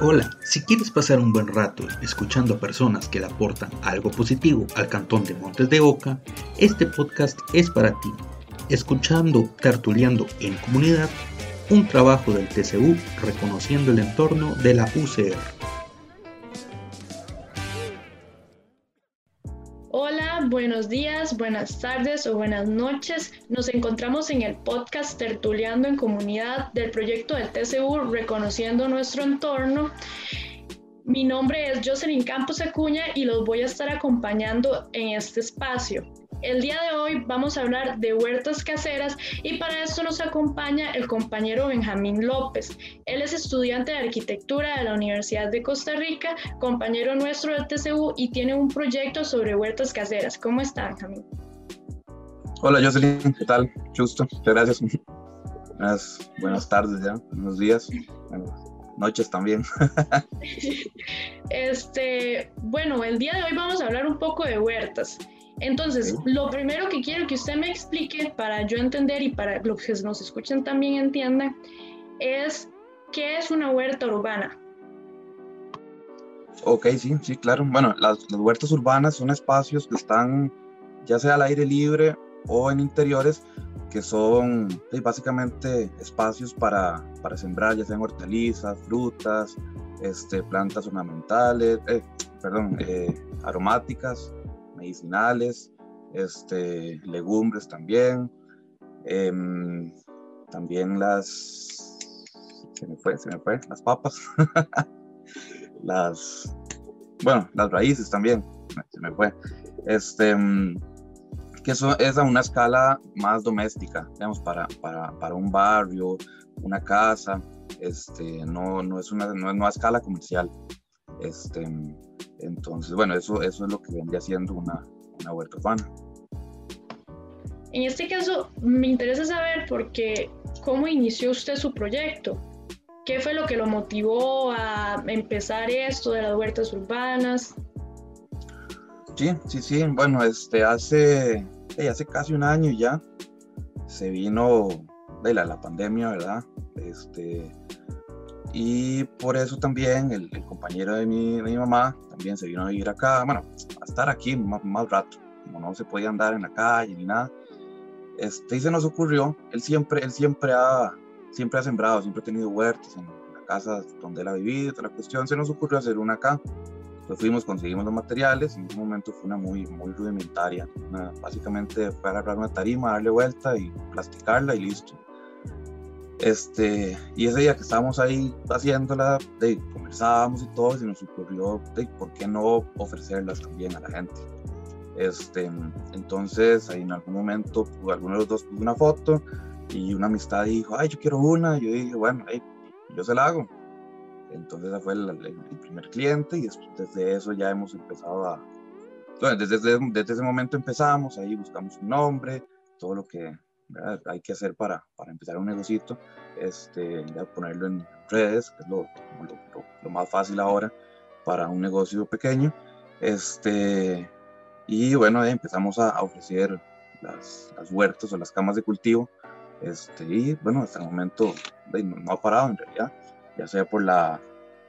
Hola, si quieres pasar un buen rato escuchando a personas que le aportan algo positivo al cantón de Montes de Oca, este podcast es para ti. Escuchando Tertuleando en Comunidad, un trabajo del TCU reconociendo el entorno de la UCR. Buenos días, buenas tardes o buenas noches. Nos encontramos en el podcast Tertuleando en Comunidad del proyecto del TCU Reconociendo Nuestro Entorno. Mi nombre es Jocelyn Campos Acuña y los voy a estar acompañando en este espacio. El día de hoy vamos a hablar de huertas caseras y para esto nos acompaña el compañero Benjamín López. Él es estudiante de arquitectura de la Universidad de Costa Rica, compañero nuestro del TCU y tiene un proyecto sobre huertas caseras. ¿Cómo está, Benjamín? Hola, Jocelyn, ¿qué tal? Justo, gracias. Buenas, buenas tardes ya, buenos días, buenas noches también. este, bueno, el día de hoy vamos a hablar un poco de huertas. Entonces, lo primero que quiero que usted me explique para yo entender y para los que nos escuchen también entiendan es qué es una huerta urbana. Ok, sí, sí, claro. Bueno, las, huertas urbanas son espacios que están ya sea al aire libre o en interiores, que son básicamente espacios para, para, sembrar, ya sean hortalizas, frutas, este, plantas ornamentales, eh, perdón, eh, aromáticas, medicinales, este, legumbres también, em, también las, se me fue, se me fue, las papas, las, bueno, las raíces también, se me fue, este, em, que eso es a una escala más doméstica, digamos, para, para, para un barrio, una casa, este, no, no, es una, no, no escala comercial. Este, entonces, bueno, eso, eso es lo que vendría siendo una, una huerta urbana. En este caso, me interesa saber porque cómo inició usted su proyecto. ¿Qué fue lo que lo motivó a empezar esto de las huertas urbanas? Sí, sí, sí. Bueno, este, hace, hace casi un año ya se vino de la, la pandemia, ¿verdad? Este, y por eso también el, compañero de mi, de mi, mamá también se vino a vivir acá, bueno, a estar aquí más, más, rato, como no se podía andar en la calle ni nada. Este, y se nos ocurrió, él siempre, él siempre ha, siempre ha sembrado, siempre ha tenido huertos en la casa donde él ha vivido, toda la cuestión, se nos ocurrió hacer una acá. Entonces fuimos, conseguimos los materiales, en ese momento fue una muy, muy rudimentaria. básicamente fue agarrar una tarima, darle vuelta y plasticarla y listo este, y ese día que estábamos ahí haciéndola, de, conversábamos y todo, y se nos ocurrió, de, ¿por qué no ofrecerlas también a la gente? Este, entonces, ahí en algún momento, pues, alguno de los dos puso una foto y una amistad dijo, ay, yo quiero una. Y yo dije, bueno, yo se la hago. Entonces, ese fue el, primer cliente y desde eso ya hemos empezado a... Bueno, desde, desde ese momento empezamos, ahí buscamos un nombre, todo lo que hay que hacer para, para empezar un negocito, este, ponerlo en redes, que es lo, lo, lo, más fácil ahora para un negocio pequeño. Este, y bueno, empezamos a, ofrecer las, las, huertas o las camas de cultivo. Este, y bueno, hasta el momento no, ha parado en realidad, ya sea por la,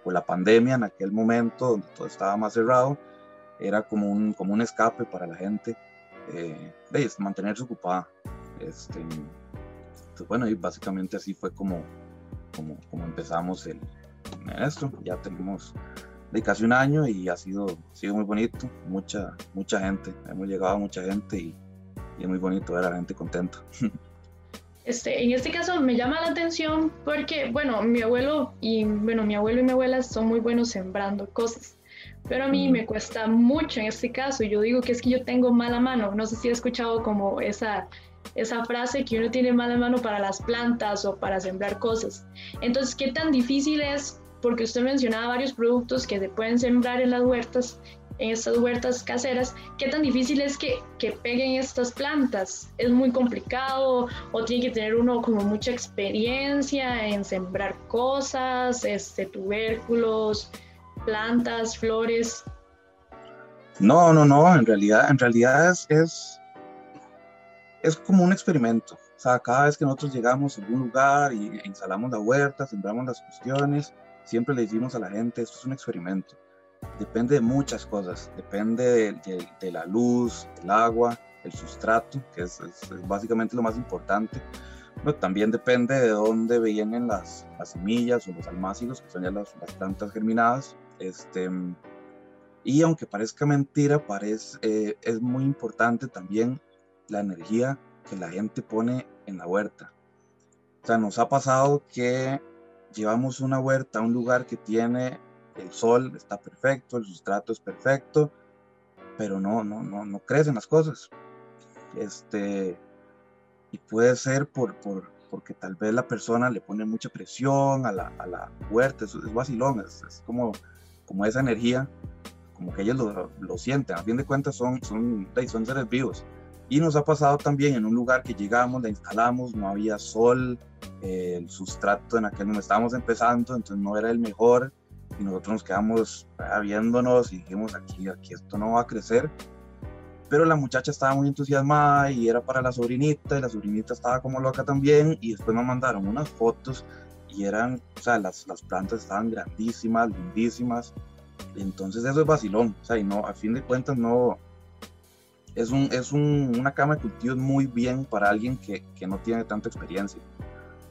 por la pandemia en aquel momento donde todo estaba más cerrado, era como un, como un escape para la gente, eh, de mantenerse ocupada. Este, pues bueno, y básicamente así fue como, como, como empezamos el, esto. Ya tenemos de casi un año y ha sido, sido muy bonito. Mucha, mucha gente, hemos llegado a mucha gente y, y es muy bonito ver a la gente contenta. Este, en este caso me llama la atención porque, bueno, mi abuelo y, bueno, mi abuelo y mi abuela son muy buenos sembrando cosas, pero a mí me cuesta mucho en este caso. Yo digo que es que yo tengo mala mano. No sé si he escuchado como esa, esa frase que uno tiene mala mano para las plantas o para sembrar cosas. Entonces, ¿qué tan difícil es? Porque usted mencionaba varios productos que se pueden sembrar en las huertas, en estas huertas caseras, ¿qué tan difícil es que, que peguen estas plantas? ¿Es muy complicado o tiene que tener uno como mucha experiencia en sembrar cosas, este, tubérculos, plantas, flores? No, no, no, en realidad, en realidad es es como un experimento. O sea, cada vez que nosotros llegamos a algún lugar y instalamos la huerta, sembramos las cuestiones, siempre le decimos a la gente, esto es un experimento. Depende de muchas cosas, depende de, la luz, el agua, el sustrato, que es, básicamente lo más importante. Pero también depende de dónde vienen las, las semillas o los almácigos, que son ya las, las plantas germinadas. Este, y aunque parezca mentira, parece, eh, es muy importante también la energía que la gente pone en la huerta. O sea, nos ha pasado que llevamos una huerta a un lugar que tiene el sol, está perfecto, el sustrato es perfecto, pero no, no, no, no crecen las cosas. Este, y puede ser por, por, porque tal vez la persona le pone mucha presión a la, a la huerta, es, es vacilón, es, como, como esa energía, como que ellos lo, lo, sienten, a fin de cuentas son, son, son seres vivos. Y nos ha pasado también en un lugar que llegamos, la instalamos, no había sol, eh, el sustrato en aquel momento estábamos empezando, entonces no era el mejor, y nosotros nos quedamos viéndonos y dijimos, aquí, aquí esto no va a crecer. Pero la muchacha estaba muy entusiasmada y era para la sobrinita, y la sobrinita estaba como loca también, y después nos mandaron unas fotos y eran, o sea, las, las plantas estaban grandísimas, lindísimas, entonces eso es vacilón, o sea, y no, a fin de cuentas no, es, un, es un, una cama de cultivos muy bien para alguien que, que no tiene tanta experiencia,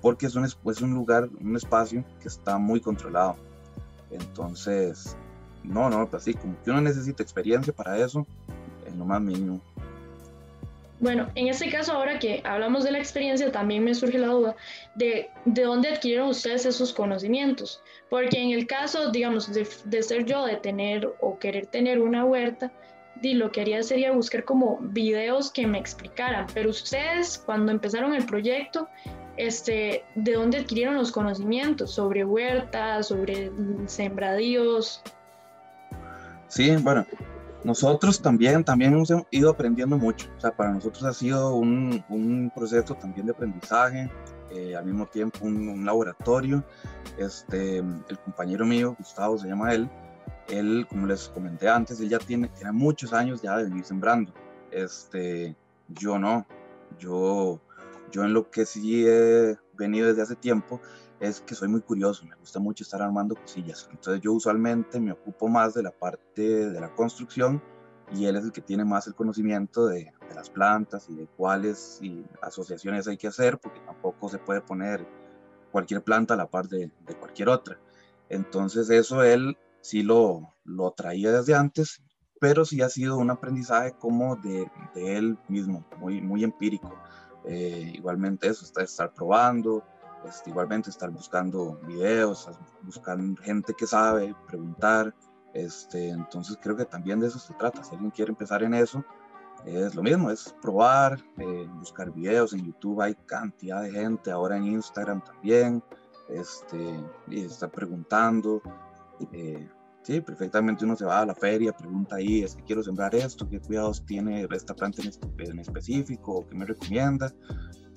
porque es un, es un lugar, un espacio que está muy controlado. Entonces, no, no, pues así, como que uno necesita experiencia para eso, es lo más mínimo. Bueno, en este caso, ahora que hablamos de la experiencia, también me surge la duda de, de dónde adquirieron ustedes esos conocimientos. Porque en el caso, digamos, de, de, ser yo, de tener o querer tener una huerta, di, lo que haría sería buscar como videos que me explicaran. Pero ustedes, cuando empezaron el proyecto, este, ¿de dónde adquirieron los conocimientos sobre huertas, sobre sembradíos? Sí, bueno, nosotros también, también hemos ido aprendiendo mucho. O sea, para nosotros ha sido un, un proceso también de aprendizaje, eh, al mismo tiempo un, un, laboratorio. Este, el compañero mío, Gustavo se llama él, él, como les comenté antes, él ya tiene, tiene muchos años ya de venir sembrando. Este, yo no, yo, yo en lo que sí he venido desde hace tiempo es que soy muy curioso, me gusta mucho estar armando cosillas. Entonces yo usualmente me ocupo más de la parte de la construcción y él es el que tiene más el conocimiento de, de las plantas y de cuáles y asociaciones hay que hacer, porque tampoco se puede poner cualquier planta a la par de, de cualquier otra. Entonces eso él sí lo, lo traía desde antes, pero sí ha sido un aprendizaje como de, él mismo, muy, muy empírico. Eh, igualmente eso, está estar probando, este, igualmente estar buscando videos, buscar gente que sabe, preguntar. Este, entonces creo que también de eso se trata. Si alguien quiere empezar en eso, es lo mismo, es probar, eh, buscar videos. En YouTube hay cantidad de gente, ahora en Instagram también, este, y está preguntando. Eh, Sí, perfectamente uno se va a la feria, pregunta ahí, es que quiero sembrar esto, qué cuidados tiene esta planta en, específico, qué me recomienda.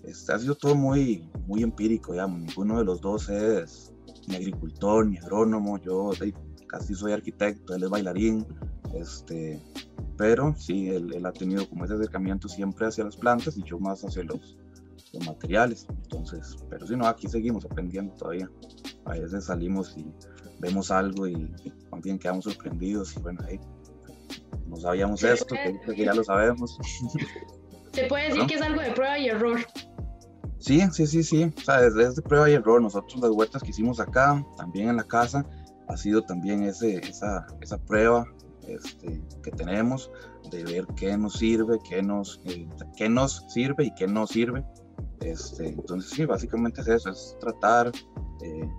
Este, ha sido todo muy, muy empírico, digamos, ninguno de los dos es ni agricultor, ni agrónomo, yo casi soy arquitecto, él es bailarín, este, pero sí, él, ha tenido como ese acercamiento siempre hacia las plantas y yo más hacia los, los materiales, entonces, pero si no, aquí seguimos aprendiendo todavía, a veces salimos y vemos algo y, y también quedamos sorprendidos y bueno, ahí no sabíamos esto, que, que, ya lo sabemos. Se puede decir ¿No? que es algo de prueba y error. Sí, sí, sí, sí, o sea, desde, desde prueba y error, nosotros las huertas que hicimos acá, también en la casa, ha sido también ese, esa, esa prueba este, que tenemos de ver qué nos sirve, qué nos, eh, qué nos sirve y qué no sirve. Este, entonces sí, básicamente es eso, es tratar eh,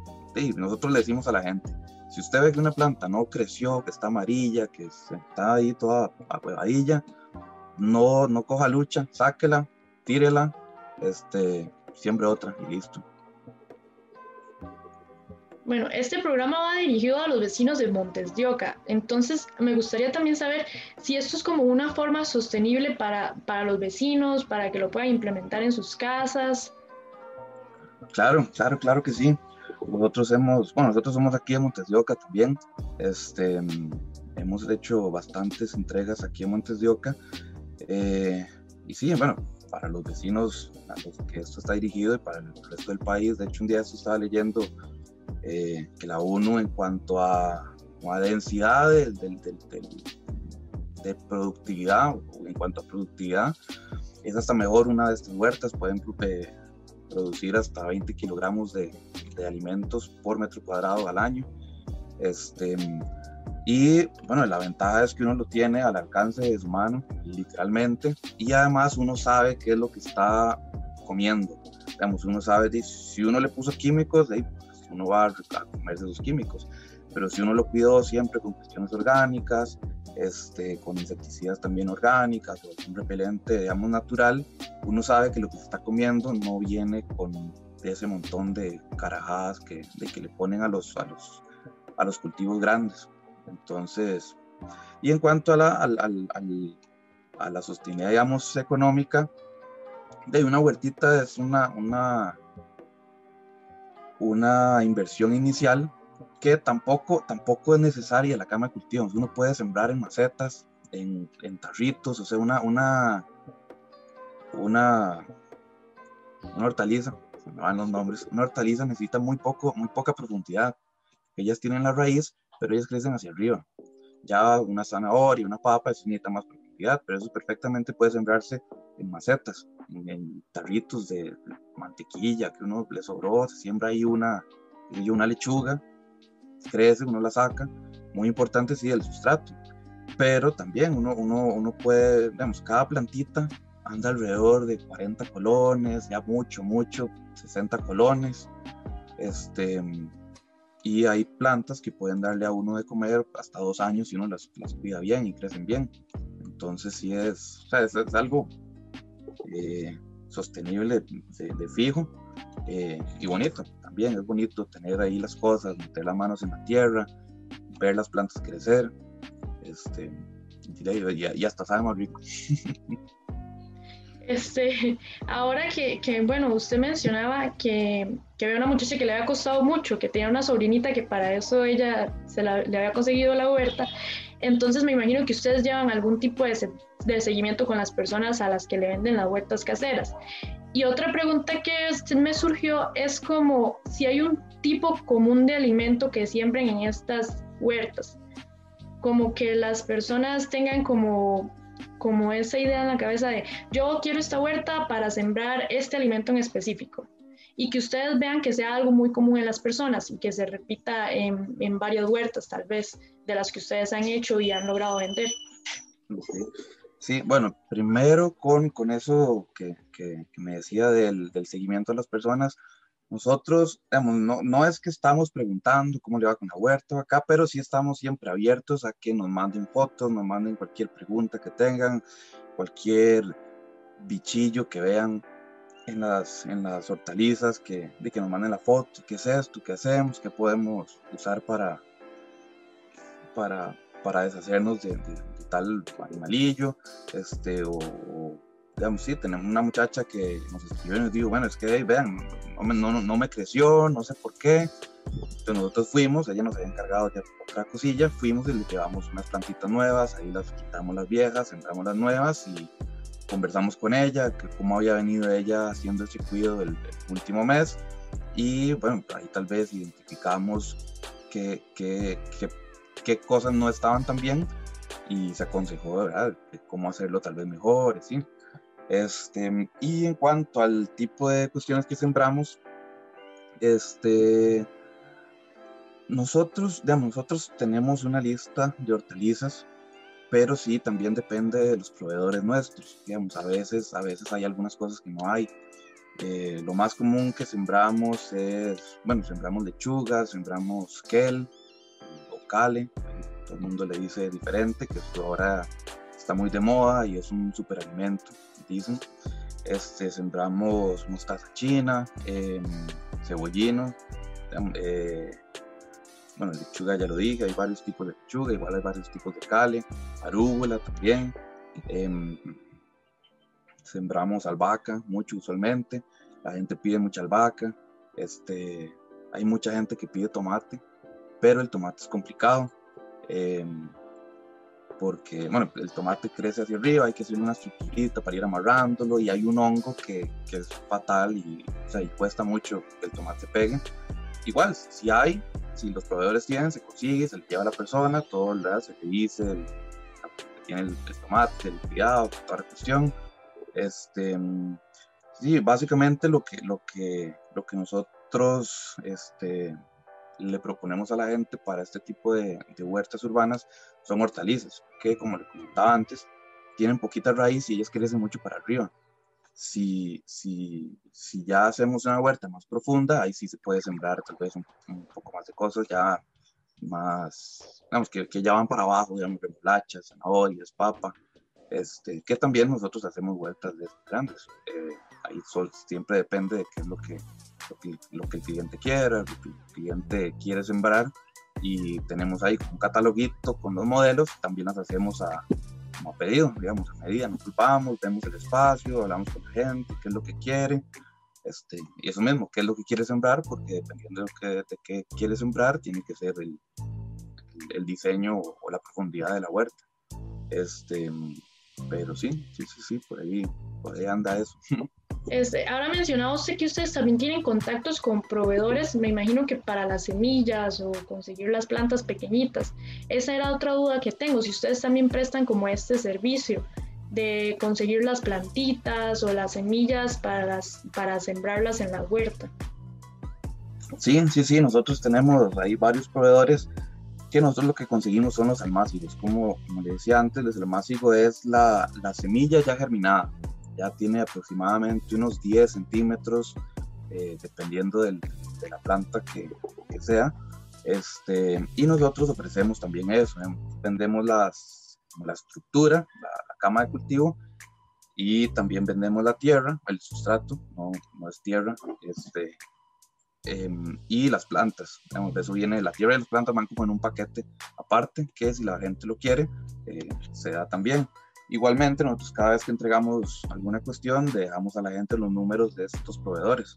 y nosotros le decimos a la gente, si usted ve que una planta no creció, que está amarilla, que está ahí toda ahuevadilla, no, no coja lucha, sáquela, tírela, este, siembre otra y listo. Bueno, este programa va dirigido a los vecinos de Montes de Oca, entonces me gustaría también saber si esto es como una forma sostenible para, para los vecinos, para que lo puedan implementar en sus casas. Claro, claro, claro que sí. Nosotros hemos, bueno, nosotros somos aquí en Montes de Oca también, este, hemos hecho bastantes entregas aquí en Montes de Oca, eh, y sí, bueno, para los vecinos a los que esto está dirigido y para el resto del país, de hecho un día esto estaba leyendo eh, que la ONU en cuanto a, a densidad de, de, productividad, en cuanto a productividad, es hasta mejor una de estas huertas, pueden eh, producir hasta 20 kilogramos de, alimentos por metro cuadrado al año. Este, y bueno, la ventaja es que uno lo tiene al alcance de su mano, literalmente, y además uno sabe qué es lo que está comiendo. Digamos, uno sabe, si uno le puso químicos, pues, uno va a comerse esos químicos. Pero si uno lo cuidó siempre con cuestiones orgánicas, este, con insecticidas también orgánicas o un repelente, digamos, natural, uno sabe que lo que está comiendo no viene con ese montón de carajadas que, de que le ponen a los, a los, a los cultivos grandes. Entonces, y en cuanto a la, a la sostenibilidad, económica, de una huertita es una, una, una inversión inicial que tampoco, tampoco es necesaria la cama de cultivos. Uno puede sembrar en macetas, en, en tarritos, o sea, una, una, una hortaliza, se me van los nombres, una hortaliza necesita muy, poco, muy poca profundidad. Ellas tienen la raíz, pero ellas crecen hacia arriba. Ya una zanahoria, una papa, eso necesita más profundidad, pero eso perfectamente puede sembrarse en macetas, en, tarritos de mantequilla que uno le sobró, se siembra ahí una, una lechuga, crece, uno la saca. Muy importante, sí, el sustrato. Pero también uno, uno, uno puede, digamos, cada plantita anda alrededor de 40 colones, ya mucho, mucho, 60 colones. Este, y hay plantas que pueden darle a uno de comer hasta dos años si uno las, las cuida bien y crecen bien. Entonces sí es, o sea, es, algo eh, sostenible de, fijo eh, y bonito. También es bonito tener ahí las cosas, meter las manos en la tierra, ver las plantas crecer. Este, y, y hasta sabe más rico. Este, ahora que, que, bueno, usted mencionaba que, que había una muchacha que le había costado mucho, que tenía una sobrinita que para eso ella se la, le había conseguido la huerta. Entonces me imagino que ustedes llevan algún tipo de, de, seguimiento con las personas a las que le venden las huertas caseras. Y otra pregunta que me surgió es como si hay un tipo común de alimento que siembren en estas huertas, como que las personas tengan como como esa idea en la cabeza de yo quiero esta huerta para sembrar este alimento en específico y que ustedes vean que sea algo muy común en las personas y que se repita en, en varias huertas tal vez de las que ustedes han hecho y han logrado vender. Sí, bueno, primero con, con eso que, que, me decía del, del, seguimiento a las personas, nosotros, no, no, es que estamos preguntando cómo le va con la huerta acá, pero sí estamos siempre abiertos a que nos manden fotos, nos manden cualquier pregunta que tengan, cualquier bichillo que vean en las, en las hortalizas, que, de que nos manden la foto, qué es esto, qué hacemos, qué podemos usar para, para, para deshacernos de, tal animalillo, este, o digamos, sí, tenemos una muchacha que nos escribió y nos dijo, bueno, es que vean, no no, no me creció, no sé por qué. Entonces nosotros fuimos, ella nos había encargado de otra cosilla, fuimos y le llevamos unas plantitas nuevas, ahí las quitamos las viejas, sembramos las nuevas y conversamos con ella, que cómo había venido ella haciendo el circuito del, último mes y bueno, ahí tal vez identificamos qué, qué, qué, qué cosas no estaban tan bien y se aconsejó, ¿verdad?, cómo hacerlo tal vez mejor, ¿sí? Este, y en cuanto al tipo de cuestiones que sembramos, este, nosotros, digamos, nosotros tenemos una lista de hortalizas, pero sí también depende de los proveedores nuestros. Digamos, a veces, a veces hay algunas cosas que no hay. Eh, lo más común que sembramos es, bueno, sembramos lechugas, sembramos kel o cale, todo el mundo le dice diferente, que ahora está muy de moda y es un superalimento Este, sembramos mostaza china, em, cebollino, em, eh, bueno, lechuga ya lo dije, hay varios tipos de lechuga, igual hay varios tipos de cale, arúgula también. Em, sembramos albahaca, mucho usualmente, la gente pide mucha albahaca, este, hay mucha gente que pide tomate, pero el tomate es complicado porque, bueno, el tomate crece hacia arriba, hay que hacer una estructurita para ir amarrándolo y hay un hongo que, que es fatal y, o sea, y cuesta mucho que el tomate pegue. igual, si hay, si los proveedores tienen, se consigue, se le lleva a la persona, todo, ¿verdad? se le dice, el, tiene el, tomate, el criado, toda la cuestión. Este, sí, básicamente lo que, lo que, lo que nosotros este, le proponemos a la gente para este tipo de, de huertas urbanas son hortalizas, que como le comentaba antes, tienen poquita raíz y ellas crecen mucho para arriba. Si, si, si ya hacemos una huerta más profunda, ahí sí se puede sembrar tal vez un, poco más de cosas ya más, digamos, que, que ya van para abajo, digamos, remolachas, zanahorias, papa, este, que también nosotros hacemos huertas de grandes. Eh, ahí siempre depende de qué es lo que, lo que, lo que el cliente quiera, lo que el cliente quiere sembrar y tenemos ahí un cataloguito con los modelos, también las hacemos a, como pedido, digamos, a medida, nos culpamos, vemos el espacio, hablamos con la gente, qué es lo que quiere, este, y eso mismo, qué es lo que quiere sembrar, porque dependiendo de, que, de qué quiere sembrar, tiene que ser el, el, diseño o, la profundidad de la huerta. Este, pero sí, sí, sí, sí, por ahí, por ahí anda eso. Este, ahora mencionaba usted que ustedes también tienen contactos con proveedores, me imagino que para las semillas o conseguir las plantas pequeñitas. Esa era otra duda que tengo, si ustedes también prestan como este servicio de conseguir las plantitas o las semillas para, para sembrarlas en la huerta. Sí, sí, sí, nosotros tenemos ahí varios proveedores que nosotros lo que conseguimos son los almácigos. Como, como le decía antes, el almácigo es la, la semilla ya germinada ya tiene aproximadamente unos 10 centímetros, eh, dependiendo de la planta que, sea. Este, y nosotros ofrecemos también eso, ¿eh? vendemos las, la estructura, la, cama de cultivo, y también vendemos la tierra, el sustrato, no, no es tierra, este, em, y las plantas. de eso viene la tierra y las plantas van como en un paquete aparte, que si la gente lo quiere, eh, se da también. Igualmente, nosotros cada vez que entregamos alguna cuestión, dejamos a la gente los números de estos proveedores,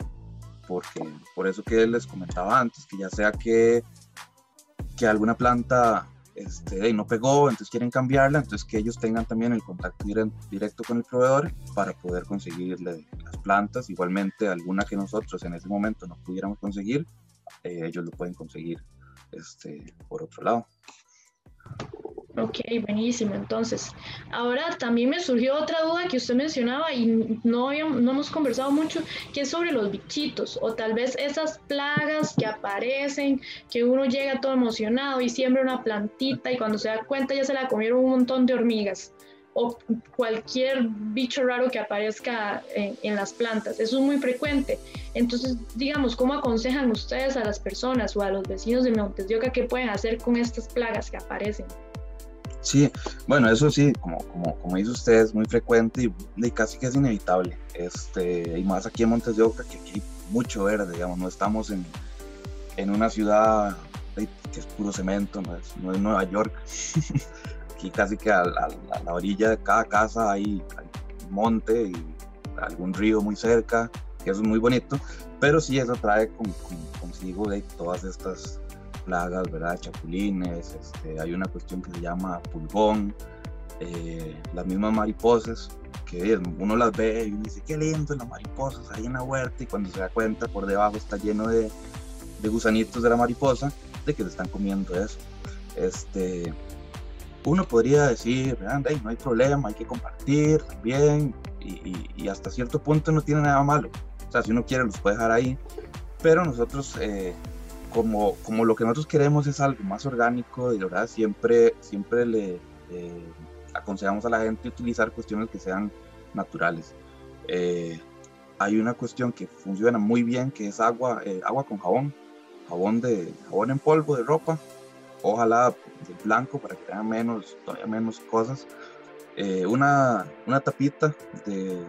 porque por eso que les comentaba antes, que ya sea que, que alguna planta este, no pegó, entonces quieren cambiarla, entonces que ellos tengan también el contacto directo con el proveedor para poder conseguirle las plantas. Igualmente, alguna que nosotros en ese momento no pudiéramos conseguir, eh, ellos lo pueden conseguir este, por otro lado. Ok, buenísimo. Entonces, ahora también me surgió otra duda que usted mencionaba y no, no hemos conversado mucho, que es sobre los bichitos o tal vez esas plagas que aparecen, que uno llega todo emocionado y siembra una plantita y cuando se da cuenta ya se la comieron un montón de hormigas o cualquier bicho raro que aparezca en, las plantas. Eso es muy frecuente. Entonces, digamos, ¿cómo aconsejan ustedes a las personas o a los vecinos de Montes de Oca qué pueden hacer con estas plagas que aparecen? Sí, bueno, eso sí, como, como, como dice usted, es muy frecuente y, casi que es inevitable. Este, y más aquí en Montes de Oca, que aquí hay mucho verde, digamos, no estamos en, en una ciudad que es puro cemento, no es, no es Nueva York. aquí casi que a, la orilla de cada casa hay, un monte y algún río muy cerca, que eso es muy bonito, pero sí eso trae consigo de todas estas plagas, ¿verdad? Chapulines, este, hay una cuestión que se llama pulgón, eh, las mismas mariposas, que uno las ve y uno dice, qué lindo las mariposas ahí en la huerta, y cuando se da cuenta por debajo está lleno de, de gusanitos de la mariposa, de que se están comiendo eso. Este, uno podría decir, no hay problema, hay que compartir también, y, y, hasta cierto punto no tiene nada malo. O sea, si uno quiere los puede dejar ahí, pero nosotros eh, como, como lo que nosotros queremos es algo más orgánico de verdad siempre, siempre le aconsejamos a la gente utilizar cuestiones que sean naturales. Eh, hay una cuestión que funciona muy bien que es agua, eh, agua con jabón, jabón, de, jabón en polvo de ropa, ojalá de blanco para que tenga menos, todavía menos cosas. Eh, una, una tapita de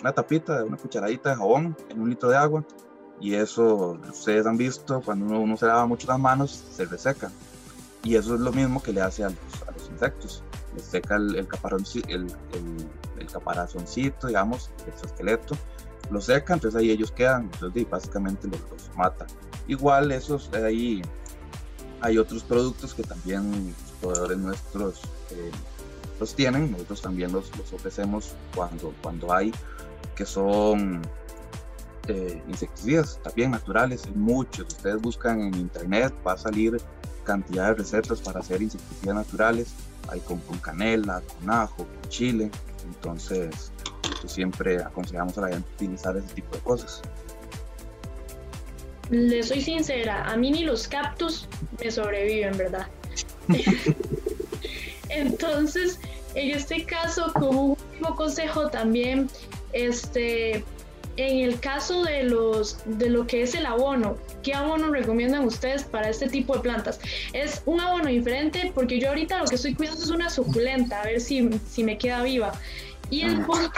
una tapita una cucharadita de jabón en un litro de agua y eso ustedes han visto cuando uno, se lava mucho las manos se reseca. Y eso es lo mismo que le hace a los, a los insectos. Le seca el, el, el, el, caparazoncito digamos el esqueleto lo seca entonces ahí ellos quedan entonces básicamente los, los mata. Igual esos ahí hay otros productos que también los proveedores nuestros eh, los tienen. Nosotros también los, los ofrecemos cuando cuando hay que son eh, insecticidas, también naturales, hay muchos. Ustedes buscan en internet, va a salir cantidad de recetas para hacer insecticidas naturales. Hay con, con canela, con ajo, con chile. Entonces, pues, siempre aconsejamos a la gente utilizar ese tipo de cosas. Le soy sincera, a mí ni los cactus me sobreviven, ¿verdad? Entonces, en este caso, como último consejo también, este, en el caso de los de lo que es el abono, ¿qué abono recomiendan ustedes para este tipo de plantas? Es un abono diferente porque yo ahorita lo que estoy cuidando es una suculenta, a ver si, si me queda viva. Y el punto,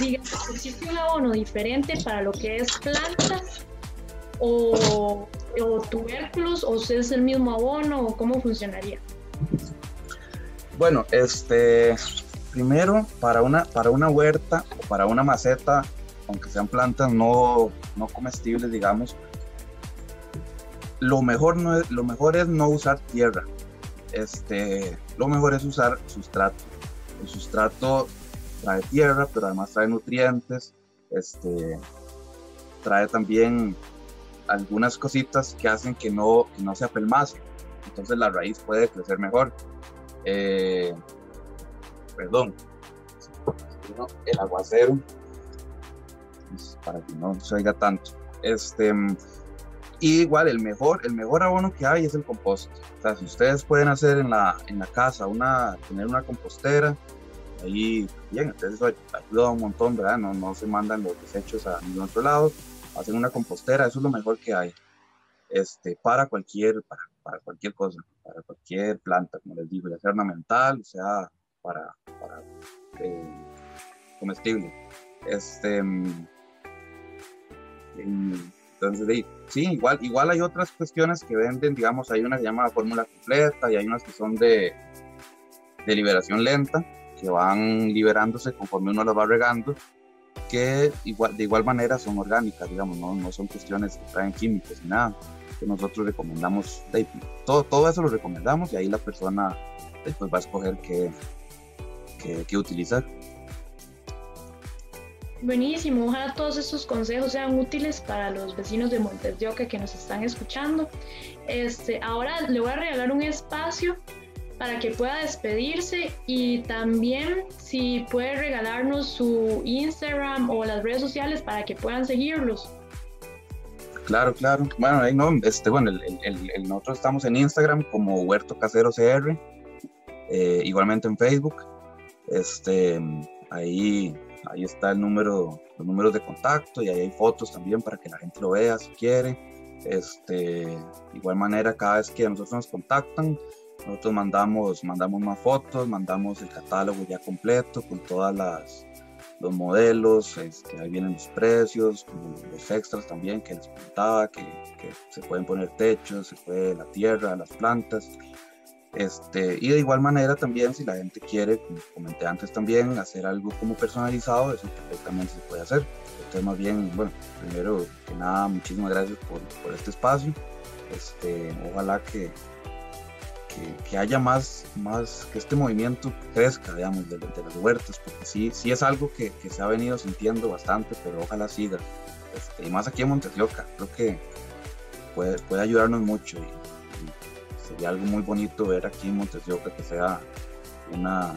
digamos, existe un abono diferente para lo que es plantas o, o tubérculos o es el mismo abono o cómo funcionaría? Bueno, este, primero para una, para una huerta o para una maceta, aunque sean plantas no, no comestibles, digamos, lo mejor, no es, lo mejor es no usar tierra. Este, lo mejor es usar sustrato. El sustrato trae tierra, pero además trae nutrientes, este, trae también algunas cositas que hacen que no, que no se apelmace. Entonces la raíz puede crecer mejor. Eh, perdón, el aguacero, pues, para que no se oiga tanto. Este, igual el mejor, el mejor abono que hay es el compost. O sea, si ustedes pueden hacer en la, en la casa una, tener una compostera, ahí bien, entonces eso ayuda un montón, ¿verdad? No, no se mandan los desechos a ningún otro lado, hacen una compostera, eso es lo mejor que hay. Este, para cualquier, para, para cualquier cosa, para cualquier planta, como les digo, ya sea ornamental, sea para, para eh, comestible. Este, entonces, sí, igual, igual hay otras cuestiones que venden, digamos, hay una que llama fórmula completa y hay unas que son de, liberación lenta, que van liberándose conforme uno las va regando, que igual, de igual manera son orgánicas, digamos, no, no son cuestiones que traen químicos ni nada que nosotros recomendamos, todo, todo eso lo recomendamos y ahí la persona después va a escoger qué, qué, utilizar. Buenísimo, ojalá todos estos consejos sean útiles para los vecinos de Montes de Oca que nos están escuchando. Este, ahora le voy a regalar un espacio para que pueda despedirse y también si puede regalarnos su Instagram o las redes sociales para que puedan seguirlos. Claro, claro. Bueno, ahí no, este, bueno, el, nosotros estamos en Instagram como Huerto Casero CR, eh, igualmente en Facebook. Este, ahí, ahí está el número, los números de contacto y ahí hay fotos también para que la gente lo vea si quiere. Este, igual manera, cada vez que nosotros nos contactan, nosotros mandamos, mandamos más fotos, mandamos el catálogo ya completo con todas las los modelos, este, ahí vienen los precios, los extras también que les contaba, que, se pueden poner techos, se puede la tierra, las plantas. Este, y de igual manera también si la gente quiere, como comenté antes también, hacer algo como personalizado, eso perfectamente se puede hacer. Entonces más bien, bueno, primero que nada, muchísimas gracias por, por este espacio. Este, ojalá que, que, haya más, más, que este movimiento crezca, digamos, de, las huertas, porque sí, sí es algo que, que, se ha venido sintiendo bastante, pero ojalá siga. Este, y más aquí en Montesioca, creo que puede, puede ayudarnos mucho sería algo muy bonito ver aquí en Montesioca que sea una,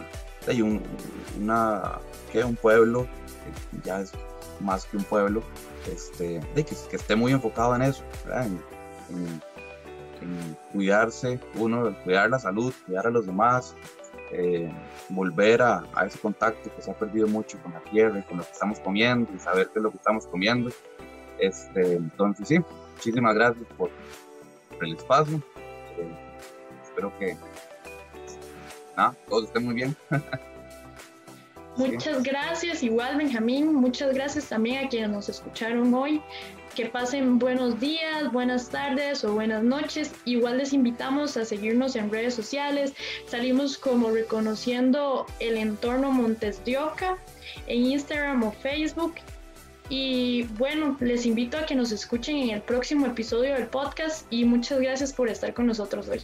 un, una, que un pueblo, ya es más que un pueblo, este, que esté muy enfocado en eso, en, cuidarse, uno, cuidar la salud, cuidar a los demás, eh, volver a, a, ese contacto que se ha perdido mucho con la tierra y con lo que estamos comiendo y saber qué es lo que estamos comiendo. Este, entonces, sí, muchísimas gracias por, el espacio. Espero que nada, todos estén muy bien. Muchas gracias, igual Benjamín, muchas gracias también a quienes nos escucharon hoy que pasen buenos días, buenas tardes o buenas noches. Igual les invitamos a seguirnos en redes sociales. Salimos como reconociendo el entorno Montes de Oca en Instagram o Facebook. Y bueno, les invito a que nos escuchen en el próximo episodio del podcast y muchas gracias por estar con nosotros hoy.